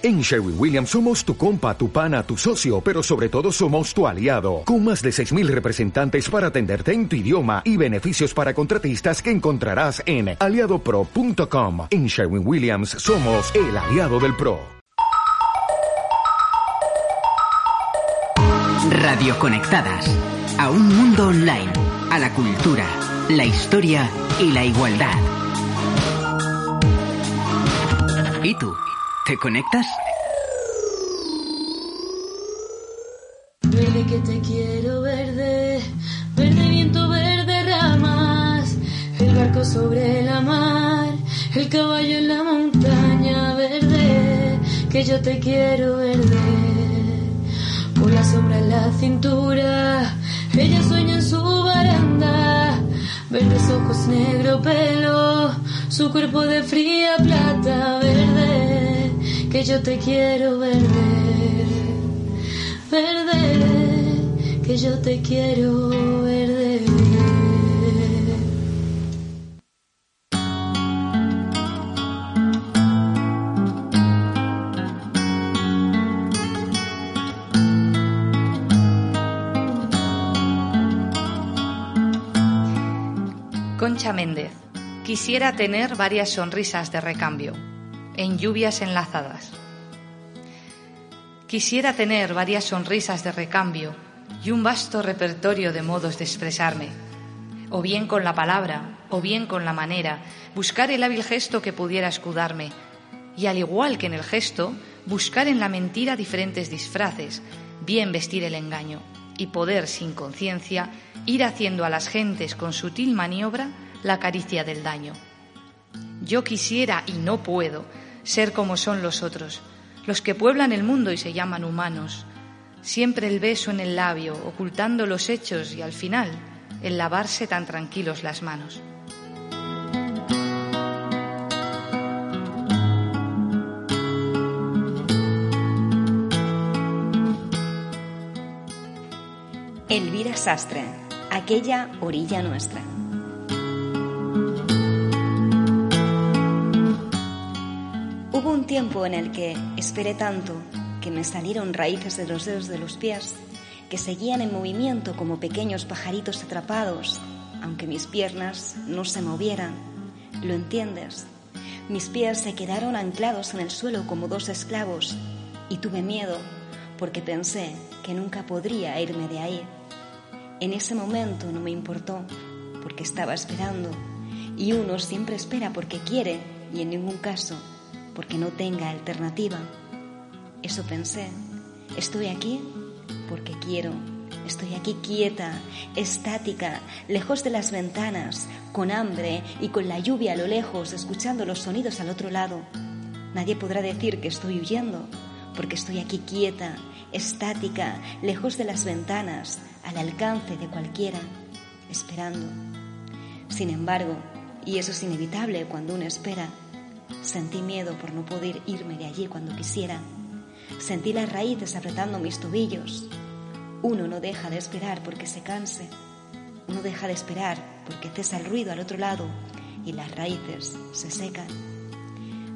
En Sherwin Williams somos tu compa, tu pana, tu socio, pero sobre todo somos tu aliado, con más de 6.000 representantes para atenderte en tu idioma y beneficios para contratistas que encontrarás en aliadopro.com. En Sherwin Williams somos el aliado del PRO. Radio Conectadas, a un mundo online, a la cultura, la historia y la igualdad. ¿Y tú? ¿Te conectas? Verde que te quiero, verde, verde viento, verde ramas, el barco sobre la mar, el caballo en la montaña, verde, que yo te quiero, verde, con la sombra en la cintura, ella sueña en su baranda, verdes ojos, negro pelo, su cuerpo de fría plata, verde que yo te quiero verde, verde, que yo te quiero verde. Concha Méndez. Quisiera tener varias sonrisas de recambio en lluvias enlazadas. Quisiera tener varias sonrisas de recambio y un vasto repertorio de modos de expresarme, o bien con la palabra, o bien con la manera, buscar el hábil gesto que pudiera escudarme, y al igual que en el gesto, buscar en la mentira diferentes disfraces, bien vestir el engaño, y poder, sin conciencia, ir haciendo a las gentes con sutil maniobra la caricia del daño. Yo quisiera y no puedo ser como son los otros, los que pueblan el mundo y se llaman humanos. Siempre el beso en el labio, ocultando los hechos y al final el lavarse tan tranquilos las manos. Elvira Sastre, aquella orilla nuestra. Tiempo en el que esperé tanto que me salieron raíces de los dedos de los pies que seguían en movimiento como pequeños pajaritos atrapados, aunque mis piernas no se movieran. ¿Lo entiendes? Mis pies se quedaron anclados en el suelo como dos esclavos y tuve miedo porque pensé que nunca podría irme de ahí. En ese momento no me importó porque estaba esperando y uno siempre espera porque quiere y en ningún caso porque no tenga alternativa. Eso pensé. Estoy aquí porque quiero. Estoy aquí quieta, estática, lejos de las ventanas, con hambre y con la lluvia a lo lejos, escuchando los sonidos al otro lado. Nadie podrá decir que estoy huyendo, porque estoy aquí quieta, estática, lejos de las ventanas, al alcance de cualquiera, esperando. Sin embargo, y eso es inevitable cuando uno espera, Sentí miedo por no poder irme de allí cuando quisiera. Sentí las raíces apretando mis tobillos. Uno no deja de esperar porque se canse. Uno deja de esperar porque cesa el ruido al otro lado y las raíces se secan.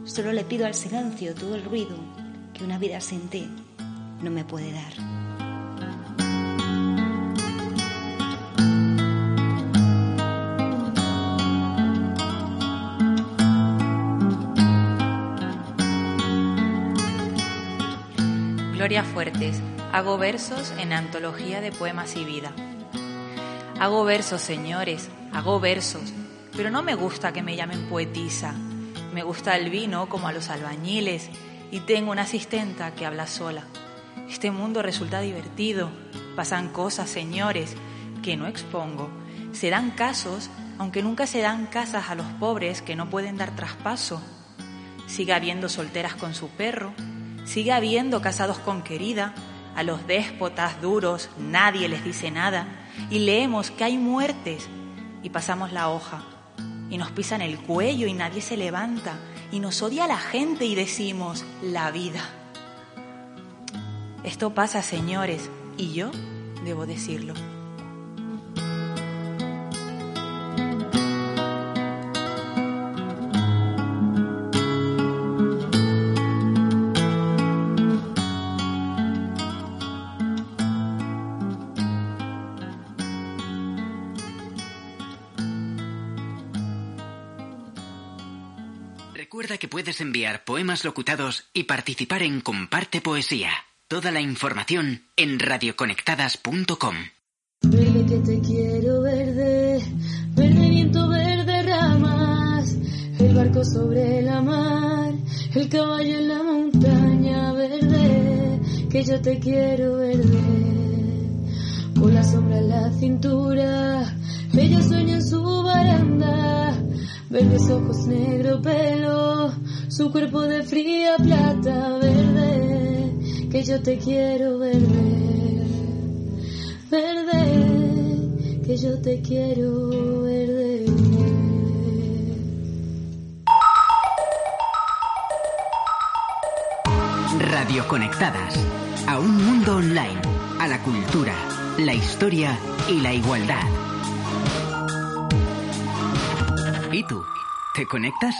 Solo le pido al silencio todo el ruido que una vida sin ti no me puede dar. Gloria Fuertes. Hago versos en antología de poemas y vida. Hago versos, señores, hago versos, pero no me gusta que me llamen poetisa. Me gusta el vino como a los albañiles y tengo una asistenta que habla sola. Este mundo resulta divertido. Pasan cosas, señores, que no expongo. Se dan casos, aunque nunca se dan casas a los pobres que no pueden dar traspaso. Sigue habiendo solteras con su perro, Sigue habiendo casados con querida, a los déspotas duros nadie les dice nada, y leemos que hay muertes. Y pasamos la hoja, y nos pisan el cuello y nadie se levanta, y nos odia la gente y decimos la vida. Esto pasa, señores, y yo debo decirlo. Recuerda que puedes enviar poemas locutados y participar en Comparte Poesía. Toda la información en radioconectadas.com. Verde que te quiero, verde, verde viento, verde ramas, el barco sobre la mar, el caballo en la montaña, verde, que yo te quiero, verde, con la sombra en la cintura, ella sueña en su baranda, verdes ojos, negro pelo, su cuerpo de fría plata, verde, que yo te quiero, verde, verde, que yo te quiero, verde. Radio Conectadas. A un mundo online. A la cultura, la historia y la igualdad. ¿Y tú? ¿Te conectas?